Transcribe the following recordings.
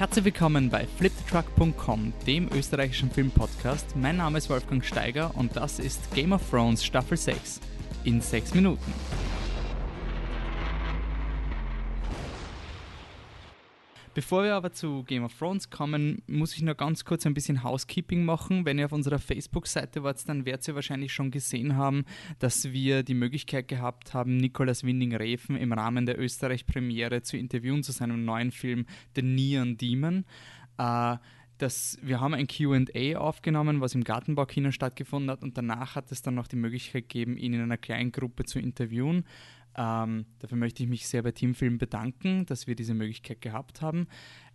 Herzlich willkommen bei fliptruck.com, dem österreichischen Filmpodcast. Mein Name ist Wolfgang Steiger und das ist Game of Thrones Staffel 6 in 6 Minuten. Bevor wir aber zu Game of Thrones kommen, muss ich nur ganz kurz ein bisschen Housekeeping machen. Wenn ihr auf unserer Facebook-Seite wart, dann werdet ihr wahrscheinlich schon gesehen haben, dass wir die Möglichkeit gehabt haben, Nikolaus Winding-Refen im Rahmen der Österreich-Premiere zu interviewen zu seinem neuen Film The Neon Demon. Äh, das, wir haben ein QA aufgenommen, was im Gartenbaukino stattgefunden hat und danach hat es dann noch die Möglichkeit gegeben, ihn in einer kleinen Gruppe zu interviewen. Ähm, dafür möchte ich mich sehr bei Teamfilm bedanken, dass wir diese Möglichkeit gehabt haben.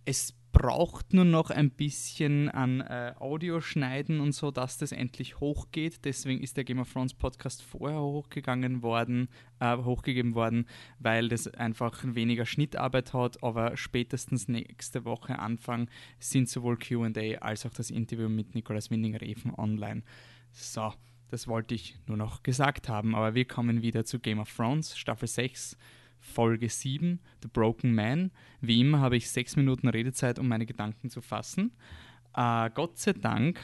Es braucht nur noch ein bisschen an äh, Audioschneiden und so, dass das endlich hochgeht. Deswegen ist der Game of Thrones Podcast vorher hochgegangen worden, äh, hochgegeben worden, weil das einfach weniger Schnittarbeit hat. Aber spätestens nächste Woche Anfang sind sowohl QA als auch das Interview mit Nikolaus Winding-Refen online. So. Das wollte ich nur noch gesagt haben, aber wir kommen wieder zu Game of Thrones, Staffel 6, Folge 7, The Broken Man. Wie immer habe ich sechs Minuten Redezeit, um meine Gedanken zu fassen. Äh, Gott sei Dank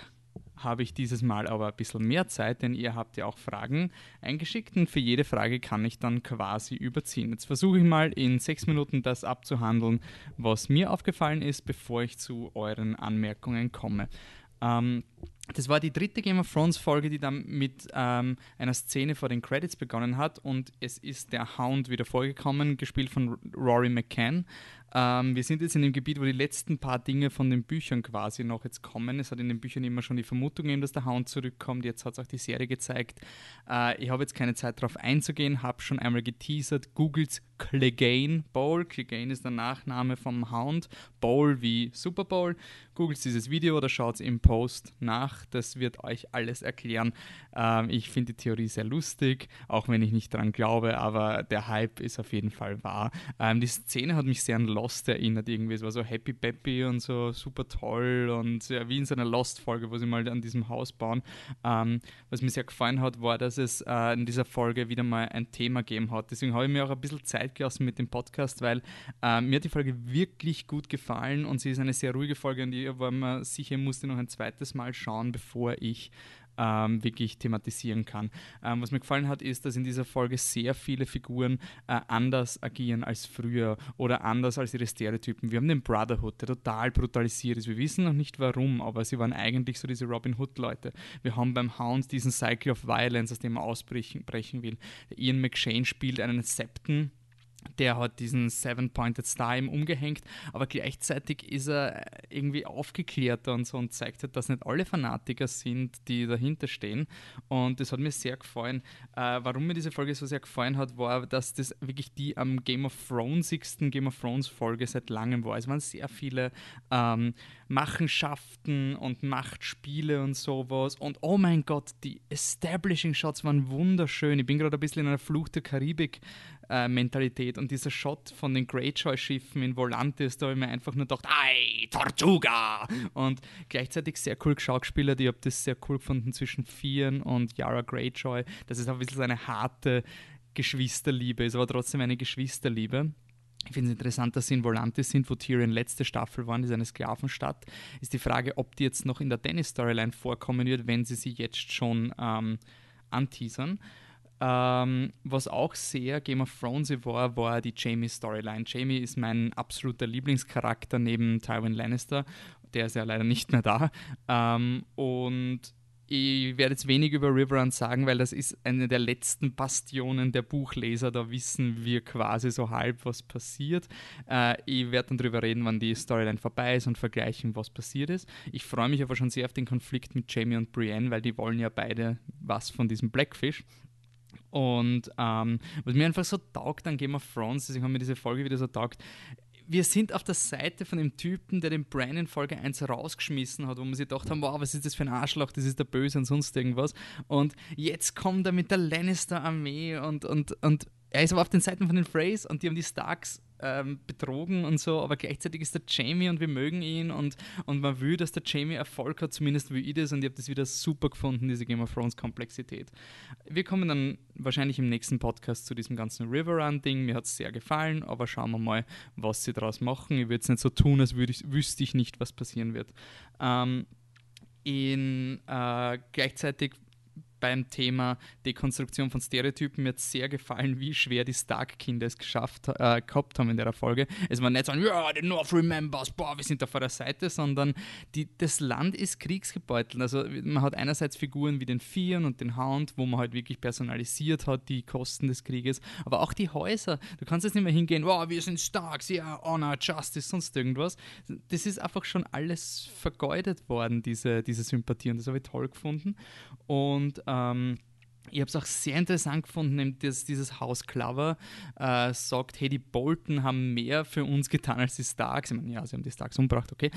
habe ich dieses Mal aber ein bisschen mehr Zeit, denn ihr habt ja auch Fragen eingeschickt und für jede Frage kann ich dann quasi überziehen. Jetzt versuche ich mal in sechs Minuten das abzuhandeln, was mir aufgefallen ist, bevor ich zu euren Anmerkungen komme. Ähm, das war die dritte Game of Thrones Folge, die dann mit ähm, einer Szene vor den Credits begonnen hat und es ist der Hound wieder vorgekommen, gespielt von Rory McCann. Ähm, wir sind jetzt in dem Gebiet, wo die letzten paar Dinge von den Büchern quasi noch jetzt kommen. Es hat in den Büchern immer schon die Vermutung gegeben, dass der Hound zurückkommt. Jetzt hat es auch die Serie gezeigt. Äh, ich habe jetzt keine Zeit darauf einzugehen, habe schon einmal geteasert. Googles Clegane Bowl. Clegane ist der Nachname vom Hound. Bowl wie Super Bowl. Googles dieses Video oder schaut es im Post nach. Das wird euch alles erklären. Ähm, ich finde die Theorie sehr lustig, auch wenn ich nicht daran glaube, aber der Hype ist auf jeden Fall wahr. Ähm, die Szene hat mich sehr an Lost erinnert irgendwie. Es war so happy peppy und so super toll und ja, wie in so einer Lost-Folge, wo sie mal an diesem Haus bauen. Ähm, was mir sehr gefallen hat, war, dass es äh, in dieser Folge wieder mal ein Thema gegeben hat. Deswegen habe ich mir auch ein bisschen Zeit gelassen mit dem Podcast, weil äh, mir hat die Folge wirklich gut gefallen und sie ist eine sehr ruhige Folge und ich war mir sicher, ich musste noch ein zweites Mal schauen, bevor ich ähm, wirklich thematisieren kann. Ähm, was mir gefallen hat, ist, dass in dieser Folge sehr viele Figuren äh, anders agieren als früher oder anders als ihre Stereotypen. Wir haben den Brotherhood, der total brutalisiert ist. Wir wissen noch nicht warum, aber sie waren eigentlich so diese Robin Hood-Leute. Wir haben beim Hound diesen Cycle of Violence, aus dem er ausbrechen will. Ian McShane spielt einen Septon der hat diesen Seven-Pointed Star ihm umgehängt, aber gleichzeitig ist er irgendwie aufgeklärter und so und zeigt halt, dass nicht alle Fanatiker sind, die dahinter stehen. Und das hat mir sehr gefallen. Äh, warum mir diese Folge so sehr gefallen hat, war, dass das wirklich die am Game of Thronesigsten Game of Thrones Folge seit langem war. Es waren sehr viele ähm, Machenschaften und Machtspiele und sowas. Und oh mein Gott, die Establishing Shots waren wunderschön. Ich bin gerade ein bisschen in einer Fluch der Karibik äh, Mentalität und dieser Shot von den Greyjoy-Schiffen in Volantis, da habe ich mir einfach nur gedacht, ei, Tortuga! Und gleichzeitig sehr cool geschauspielert. Ich habe das sehr cool gefunden zwischen Fionn und Yara Greyjoy. Das ist auch ein bisschen so eine harte Geschwisterliebe, ist aber trotzdem eine Geschwisterliebe. Ich finde es interessant, dass sie in Volantis sind, wo Tyrion letzte Staffel waren, ist eine Sklavenstadt. Ist die Frage, ob die jetzt noch in der Dennis-Storyline vorkommen wird, wenn sie sie jetzt schon ähm, anteasern. Ähm, was auch sehr Game of Thrones war, war die Jamie-Storyline. Jamie ist mein absoluter Lieblingscharakter neben Tywin Lannister. Der ist ja leider nicht mehr da. Ähm, und ich werde jetzt wenig über Riverrun sagen, weil das ist eine der letzten Bastionen der Buchleser. Da wissen wir quasi so halb, was passiert. Äh, ich werde dann darüber reden, wann die Storyline vorbei ist und vergleichen, was passiert ist. Ich freue mich aber schon sehr auf den Konflikt mit Jamie und Brienne, weil die wollen ja beide was von diesem Blackfish. Und ähm, was mir einfach so taugt an Game of Thrones, deswegen haben mir diese Folge wieder so taugt, wir sind auf der Seite von dem Typen, der den Bran in Folge 1 rausgeschmissen hat, wo man sich gedacht haben, wow, was ist das für ein Arschloch, das ist der Böse und sonst irgendwas. Und jetzt kommt er mit der Lannister-Armee und, und, und er ist aber auf den Seiten von den Freys und die haben die Starks ähm, betrogen und so, aber gleichzeitig ist der Jamie und wir mögen ihn und, und man will, dass der Jamie Erfolg hat, zumindest wie ich das und ich habe das wieder super gefunden, diese Game of Thrones Komplexität. Wir kommen dann wahrscheinlich im nächsten Podcast zu diesem ganzen River Run Ding. Mir hat es sehr gefallen, aber schauen wir mal, was sie daraus machen. Ich würde es nicht so tun, als ich, wüsste ich nicht, was passieren wird. Ähm, in, äh, gleichzeitig beim Thema Dekonstruktion von Stereotypen. Mir hat sehr gefallen, wie schwer die Stark-Kinder es geschafft äh, gehabt haben in der Folge. Es war nicht so, ja, the North remembers, boah, wir sind da vor der Seite, sondern die, das Land ist kriegsgebeutelt. Also man hat einerseits Figuren wie den Vieren und den Hound, wo man halt wirklich personalisiert hat, die Kosten des Krieges, aber auch die Häuser. Du kannst jetzt nicht mehr hingehen, wow, wir sind Starks, ja, yeah, Honor, Justice, sonst irgendwas. Das ist einfach schon alles vergeudet worden, diese, diese Sympathie und das habe ich toll gefunden. Und ähm, ich habe es auch sehr interessant gefunden, dass dieses Haus Clover äh, sagt, hey, die Bolton haben mehr für uns getan als die Starks. Ich meine, ja, sie haben die Starks umgebracht, okay.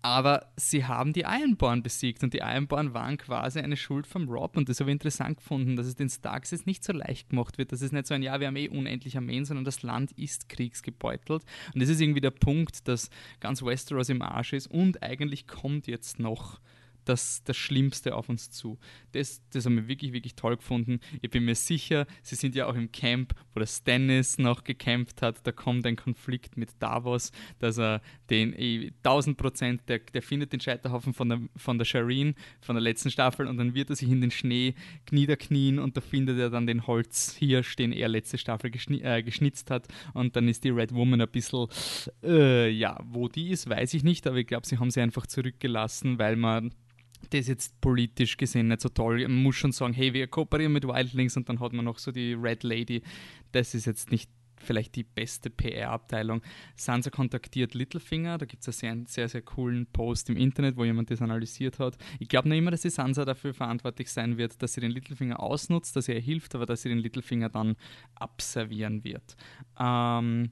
Aber sie haben die Ironborn besiegt und die Ironborn waren quasi eine Schuld vom Rob. Und das habe ich interessant gefunden, dass es den Starks jetzt nicht so leicht gemacht wird. Das ist nicht so ein, ja, wir haben eh unendlich Armeen, sondern das Land ist kriegsgebeutelt. Und das ist irgendwie der Punkt, dass ganz Westeros im Arsch ist und eigentlich kommt jetzt noch das, das Schlimmste auf uns zu. Das, das haben wir wirklich, wirklich toll gefunden. Ich bin mir sicher, sie sind ja auch im Camp, wo der Stannis noch gekämpft hat. Da kommt ein Konflikt mit Davos, dass er den 1000 eh, Prozent, der, der findet den Scheiterhaufen von der, von der Shireen, von der letzten Staffel, und dann wird er sich in den Schnee niederknien und da findet er dann den Holzhirsch, den er letzte Staffel geschni äh, geschnitzt hat. Und dann ist die Red Woman ein bisschen, äh, ja, wo die ist, weiß ich nicht, aber ich glaube, sie haben sie einfach zurückgelassen, weil man das ist jetzt politisch gesehen nicht so toll. Man muss schon sagen, hey, wir kooperieren mit Wildlings und dann hat man noch so die Red Lady. Das ist jetzt nicht vielleicht die beste PR-Abteilung. Sansa kontaktiert Littlefinger, da gibt es einen sehr, sehr, sehr coolen Post im Internet, wo jemand das analysiert hat. Ich glaube nicht immer, dass die Sansa dafür verantwortlich sein wird, dass sie den Littlefinger ausnutzt, dass er hilft, aber dass sie den Littlefinger dann abservieren wird. Ähm,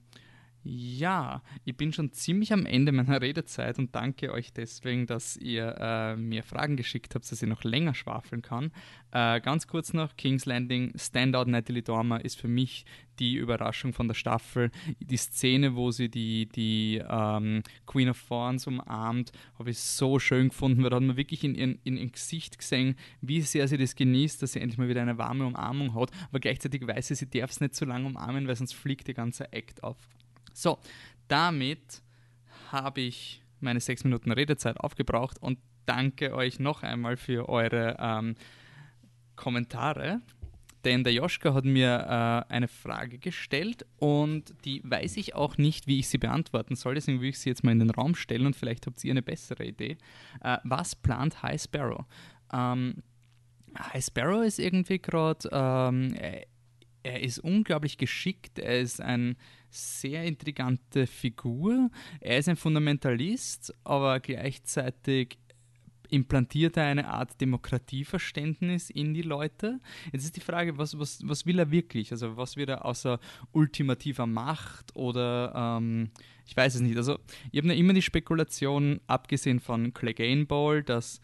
ja, ich bin schon ziemlich am Ende meiner Redezeit und danke euch deswegen, dass ihr äh, mir Fragen geschickt habt, dass ich noch länger schwafeln kann. Äh, ganz kurz noch, King's Landing, Standout Natalie Dormer ist für mich die Überraschung von der Staffel. Die Szene, wo sie die, die ähm, Queen of Thorns umarmt, habe ich so schön gefunden, weil da hat man wirklich in, in, in ihr Gesicht gesehen, wie sehr sie das genießt, dass sie endlich mal wieder eine warme Umarmung hat, aber gleichzeitig weiß sie, sie darf es nicht zu lange umarmen, weil sonst fliegt der ganze Act auf. So, damit habe ich meine sechs Minuten Redezeit aufgebraucht und danke euch noch einmal für eure ähm, Kommentare. Denn der Joschka hat mir äh, eine Frage gestellt und die weiß ich auch nicht, wie ich sie beantworten soll. Deswegen will ich sie jetzt mal in den Raum stellen und vielleicht habt ihr eine bessere Idee. Äh, was plant High Sparrow? Ähm, High Sparrow ist irgendwie gerade, ähm, er, er ist unglaublich geschickt. Er ist ein sehr intrigante Figur. Er ist ein Fundamentalist, aber gleichzeitig implantiert er eine Art Demokratieverständnis in die Leute. Jetzt ist die Frage, was, was, was will er wirklich? Also was wird er außer ultimativer Macht oder ähm, ich weiß es nicht. Also ich habe ja immer die Spekulation, abgesehen von Clegane Ball, dass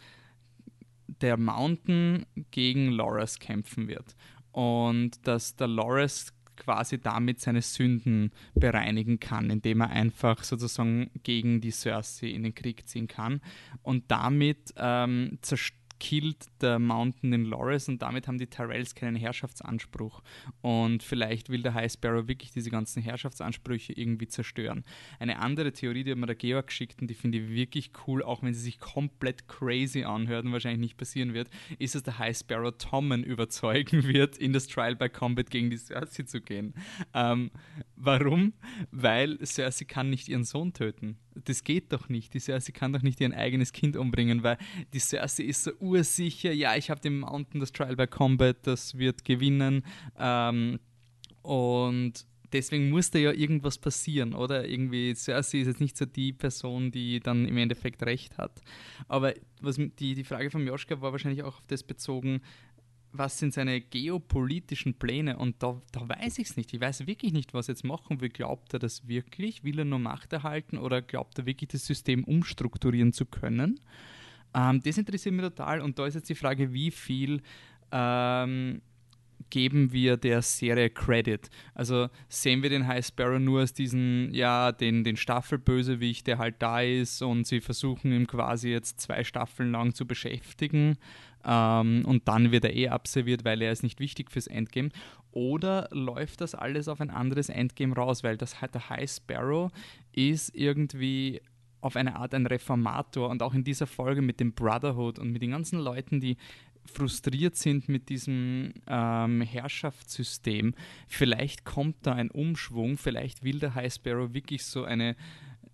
der Mountain gegen Loras kämpfen wird. Und dass der Loras quasi damit seine Sünden bereinigen kann, indem er einfach sozusagen gegen die Cersei in den Krieg ziehen kann und damit ähm, zerstört killt der Mountain in Loras und damit haben die Tyrells keinen Herrschaftsanspruch. Und vielleicht will der High Sparrow wirklich diese ganzen Herrschaftsansprüche irgendwie zerstören. Eine andere Theorie, die hat mir der Georg geschickt und die finde ich wirklich cool, auch wenn sie sich komplett crazy anhört und wahrscheinlich nicht passieren wird, ist, dass der High Sparrow Tommen überzeugen wird, in das Trial by Combat gegen die Cersei zu gehen. Ähm, warum? Weil Cersei kann nicht ihren Sohn töten das geht doch nicht. Die Cersei kann doch nicht ihr eigenes Kind umbringen, weil die Cersei ist so ursicher, ja, ich habe den Mountain, das Trial by Combat, das wird gewinnen. Ähm, und deswegen muss da ja irgendwas passieren, oder? Irgendwie, Cersei ist jetzt nicht so die Person, die dann im Endeffekt recht hat. Aber was die, die Frage von Joschka war wahrscheinlich auch auf das bezogen, was sind seine geopolitischen Pläne? Und da, da weiß ich es nicht. Ich weiß wirklich nicht, was jetzt machen will. Glaubt er das wirklich? Will er nur Macht erhalten oder glaubt er wirklich, das System umstrukturieren zu können? Ähm, das interessiert mich total. Und da ist jetzt die Frage, wie viel ähm, geben wir der Serie Credit. Also sehen wir den High Sparrow nur als diesen, ja, den, den Staffelbösewicht, der halt da ist und sie versuchen ihn quasi jetzt zwei Staffeln lang zu beschäftigen ähm, und dann wird er eh abserviert, weil er ist nicht wichtig fürs Endgame. Oder läuft das alles auf ein anderes Endgame raus, weil das der High Sparrow ist irgendwie auf eine Art ein Reformator und auch in dieser Folge mit dem Brotherhood und mit den ganzen Leuten, die frustriert sind mit diesem ähm, Herrschaftssystem. Vielleicht kommt da ein Umschwung, vielleicht will der High Sparrow wirklich so eine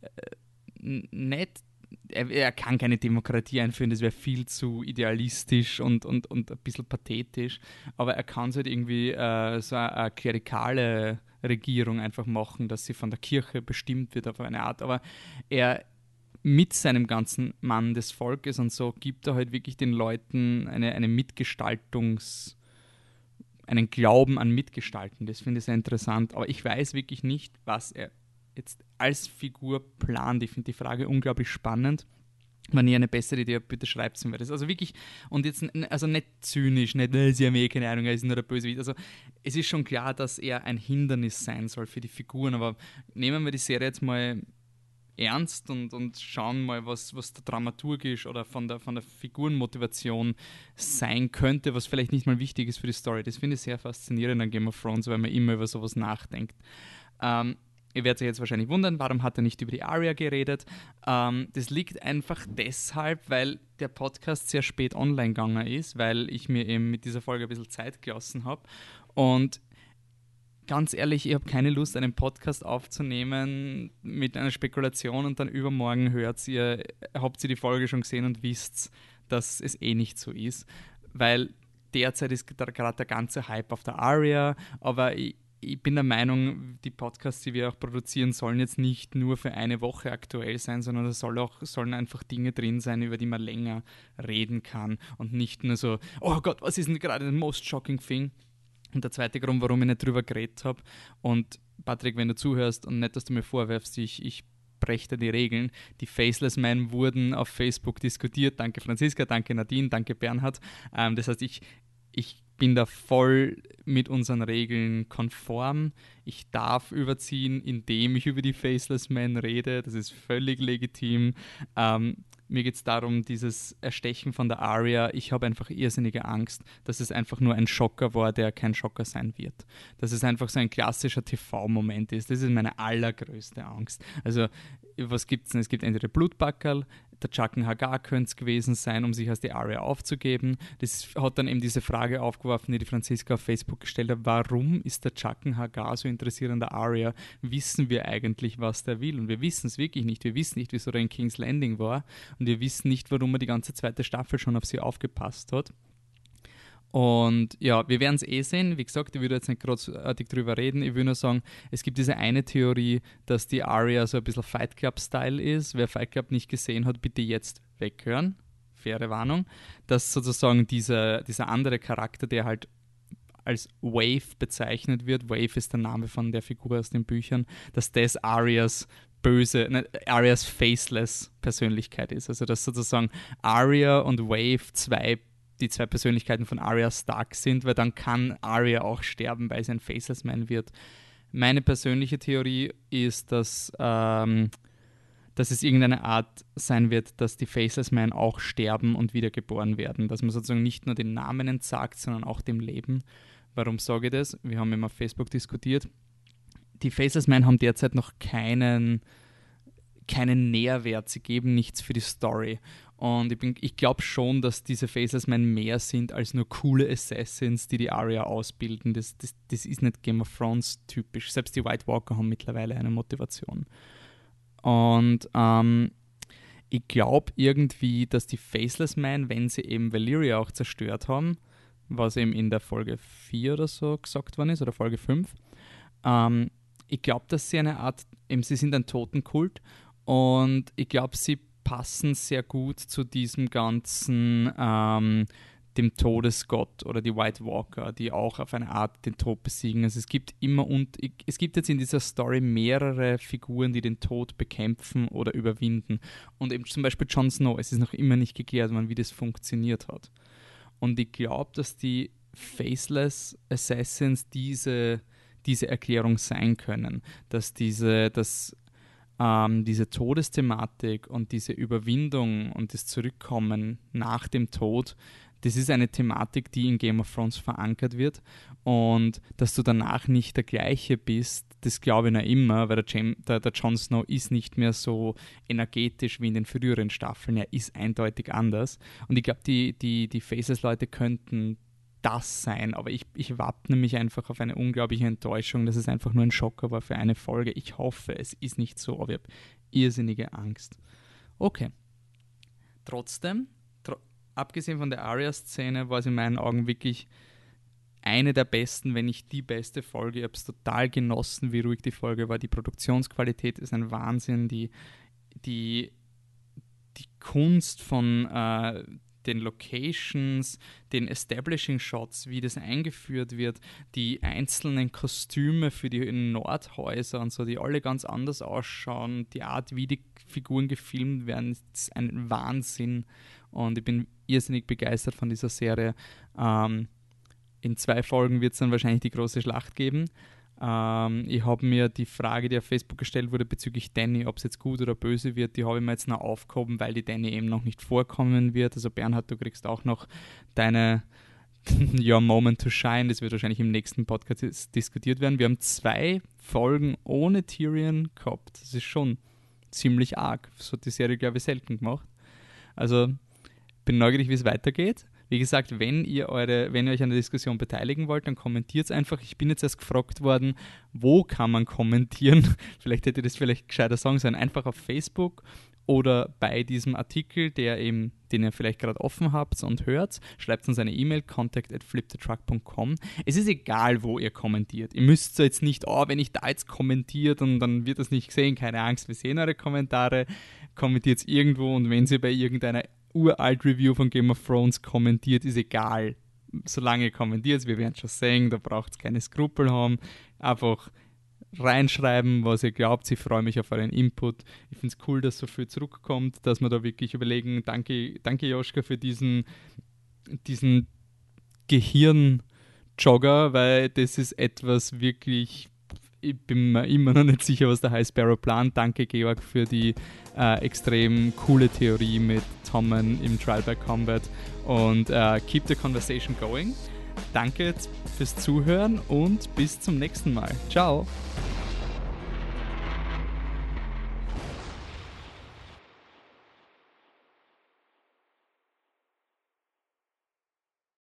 äh, nett er, er, kann keine Demokratie einführen, das wäre viel zu idealistisch und, und, und ein bisschen pathetisch. Aber er kann es halt irgendwie äh, so eine, eine klerikale Regierung einfach machen, dass sie von der Kirche bestimmt wird auf eine Art. Aber er, mit seinem ganzen Mann des Volkes und so gibt er halt wirklich den Leuten eine, eine Mitgestaltungs- einen Glauben an Mitgestalten. Das finde ich sehr interessant. Aber ich weiß wirklich nicht, was er jetzt als Figur plant. Ich finde die Frage unglaublich spannend. Wenn ihr eine bessere Idee habt, bitte schreibt es mir. Das also wirklich, und jetzt also nicht zynisch, nicht, äh, sie haben eh keine Ahnung, er ist nur der Bösewicht. Also es ist schon klar, dass er ein Hindernis sein soll für die Figuren, aber nehmen wir die Serie jetzt mal ernst und, und schauen mal, was, was der dramaturgisch oder von der, von der Figurenmotivation sein könnte, was vielleicht nicht mal wichtig ist für die Story. Das finde ich sehr faszinierend an Game of Thrones, weil man immer über sowas nachdenkt. Ähm, Ihr werdet euch jetzt wahrscheinlich wundern, warum hat er nicht über die Aria geredet? Ähm, das liegt einfach deshalb, weil der Podcast sehr spät online gegangen ist, weil ich mir eben mit dieser Folge ein bisschen Zeit gelassen habe. Und ganz ehrlich, ich habe keine Lust, einen Podcast aufzunehmen mit einer Spekulation und dann übermorgen hört ihr, habt ihr die Folge schon gesehen und wisst, dass es eh nicht so ist. Weil derzeit ist gerade der ganze Hype auf der Aria, aber ich, ich bin der Meinung, die Podcasts, die wir auch produzieren, sollen jetzt nicht nur für eine Woche aktuell sein, sondern es soll auch, sollen einfach Dinge drin sein, über die man länger reden kann und nicht nur so, oh Gott, was ist denn gerade the most shocking thing? Und der zweite Grund, warum ich nicht drüber geredet habe, und Patrick, wenn du zuhörst und nicht, dass du mir vorwerfst, ich, ich breche die Regeln. Die Faceless Men wurden auf Facebook diskutiert. Danke Franziska, danke Nadine, danke Bernhard. Ähm, das heißt, ich, ich bin da voll mit unseren Regeln konform. Ich darf überziehen, indem ich über die Faceless Men rede. Das ist völlig legitim. Ähm, mir geht es darum, dieses Erstechen von der Aria. Ich habe einfach irrsinnige Angst, dass es einfach nur ein Schocker war, der kein Schocker sein wird. Dass es einfach so ein klassischer TV-Moment ist. Das ist meine allergrößte Angst. Also, was gibt es denn? Es gibt entweder Blutbackerl, der Chaken Hagar könnte es gewesen sein, um sich als die Aria aufzugeben. Das hat dann eben diese Frage aufgeworfen, die die Franziska auf Facebook gestellt hat. Warum ist der Chaken Hagar so interessiert an der Aria? Wissen wir eigentlich, was der will? Und wir wissen es wirklich nicht. Wir wissen nicht, wieso er in King's Landing war. Und wir wissen nicht, warum er die ganze zweite Staffel schon auf sie aufgepasst hat. Und ja, wir werden es eh sehen. Wie gesagt, ich würde jetzt nicht großartig drüber reden. Ich würde nur sagen, es gibt diese eine Theorie, dass die Aria so ein bisschen Fight Club-Style ist. Wer Fight Club nicht gesehen hat, bitte jetzt weghören. Faire Warnung. Dass sozusagen dieser, dieser andere Charakter, der halt als Wave bezeichnet wird, Wave ist der Name von der Figur aus den Büchern, dass das Arias böse, ne, Arias faceless Persönlichkeit ist. Also dass sozusagen Aria und Wave zwei die zwei Persönlichkeiten von Arya Stark sind, weil dann kann Arya auch sterben, weil sie ein Faceless Man wird. Meine persönliche Theorie ist, dass, ähm, dass es irgendeine Art sein wird, dass die Faceless Men auch sterben und wiedergeboren werden. Dass man sozusagen nicht nur den Namen entsagt, sondern auch dem Leben. Warum sage ich das? Wir haben immer auf Facebook diskutiert. Die Faceless Men haben derzeit noch keinen, keinen Nährwert. Sie geben nichts für die Story. Und ich, ich glaube schon, dass diese Faceless Men mehr sind als nur coole Assassins, die die Aria ausbilden. Das, das, das ist nicht Game of Thrones typisch. Selbst die White Walker haben mittlerweile eine Motivation. Und ähm, ich glaube irgendwie, dass die Faceless Men, wenn sie eben Valyria auch zerstört haben, was eben in der Folge 4 oder so gesagt worden ist, oder Folge 5, ähm, ich glaube, dass sie eine Art, eben sie sind ein Totenkult und ich glaube, sie passen sehr gut zu diesem ganzen, ähm, dem Todesgott oder die White Walker, die auch auf eine Art den Tod besiegen. Also es gibt immer und es gibt jetzt in dieser Story mehrere Figuren, die den Tod bekämpfen oder überwinden. Und eben zum Beispiel Jon Snow, es ist noch immer nicht geklärt, wie das funktioniert hat. Und ich glaube, dass die Faceless Assassins diese, diese Erklärung sein können. Dass diese, dass ähm, diese Todesthematik und diese Überwindung und das Zurückkommen nach dem Tod, das ist eine Thematik, die in Game of Thrones verankert wird. Und dass du danach nicht der gleiche bist, das glaube ich noch immer, weil der, Jam, der, der Jon Snow ist nicht mehr so energetisch wie in den früheren Staffeln. Er ist eindeutig anders. Und ich glaube, die, die, die Faces-Leute könnten das sein, aber ich, ich wappne mich einfach auf eine unglaubliche Enttäuschung, dass es einfach nur ein Schocker war für eine Folge. Ich hoffe, es ist nicht so, aber ich habe irrsinnige Angst. Okay. Trotzdem, tr abgesehen von der Aria-Szene, war es in meinen Augen wirklich eine der besten, wenn nicht die beste Folge. Ich habe es total genossen, wie ruhig die Folge war. Die Produktionsqualität ist ein Wahnsinn. Die, die, die Kunst von äh, den Locations, den Establishing Shots, wie das eingeführt wird, die einzelnen Kostüme für die Nordhäuser und so, die alle ganz anders ausschauen, die Art, wie die Figuren gefilmt werden, ist ein Wahnsinn. Und ich bin irrsinnig begeistert von dieser Serie. Ähm, in zwei Folgen wird es dann wahrscheinlich die große Schlacht geben. Ähm, ich habe mir die Frage, die auf Facebook gestellt wurde bezüglich Danny, ob es jetzt gut oder böse wird, die habe ich mir jetzt noch aufgehoben, weil die Danny eben noch nicht vorkommen wird. Also Bernhard, du kriegst auch noch deine Your Moment to Shine, das wird wahrscheinlich im nächsten Podcast diskutiert werden. Wir haben zwei Folgen ohne Tyrion gehabt. Das ist schon ziemlich arg. So hat die Serie, glaube ich, selten gemacht. Also bin neugierig, wie es weitergeht. Wie gesagt, wenn ihr, eure, wenn ihr euch an der Diskussion beteiligen wollt, dann kommentiert es einfach. Ich bin jetzt erst gefragt worden, wo kann man kommentieren? vielleicht hätte das vielleicht gescheiter sagen sollen. Einfach auf Facebook oder bei diesem Artikel, der eben, den ihr vielleicht gerade offen habt und hört, schreibt uns eine E-Mail, contact at fliptetruck.com. Es ist egal, wo ihr kommentiert. Ihr müsst jetzt nicht, oh, wenn ich da jetzt kommentiert und dann wird das nicht gesehen, keine Angst, wir sehen eure Kommentare, kommentiert irgendwo und wenn sie bei irgendeiner uralt Review von Game of Thrones kommentiert, ist egal. Solange kommentiert, wir werden schon sehen, da braucht es keine Skrupel haben. Einfach reinschreiben, was ihr glaubt. Ich freue mich auf euren Input. Ich finde es cool, dass so viel zurückkommt, dass wir da wirklich überlegen. Danke, danke Joschka, für diesen, diesen Gehirn-Jogger, weil das ist etwas wirklich ich bin mir immer noch nicht sicher, was der High Sparrow plant. Danke, Georg, für die äh, extrem coole Theorie mit Tommen im Trial by Combat und äh, keep the conversation going. Danke fürs Zuhören und bis zum nächsten Mal. Ciao.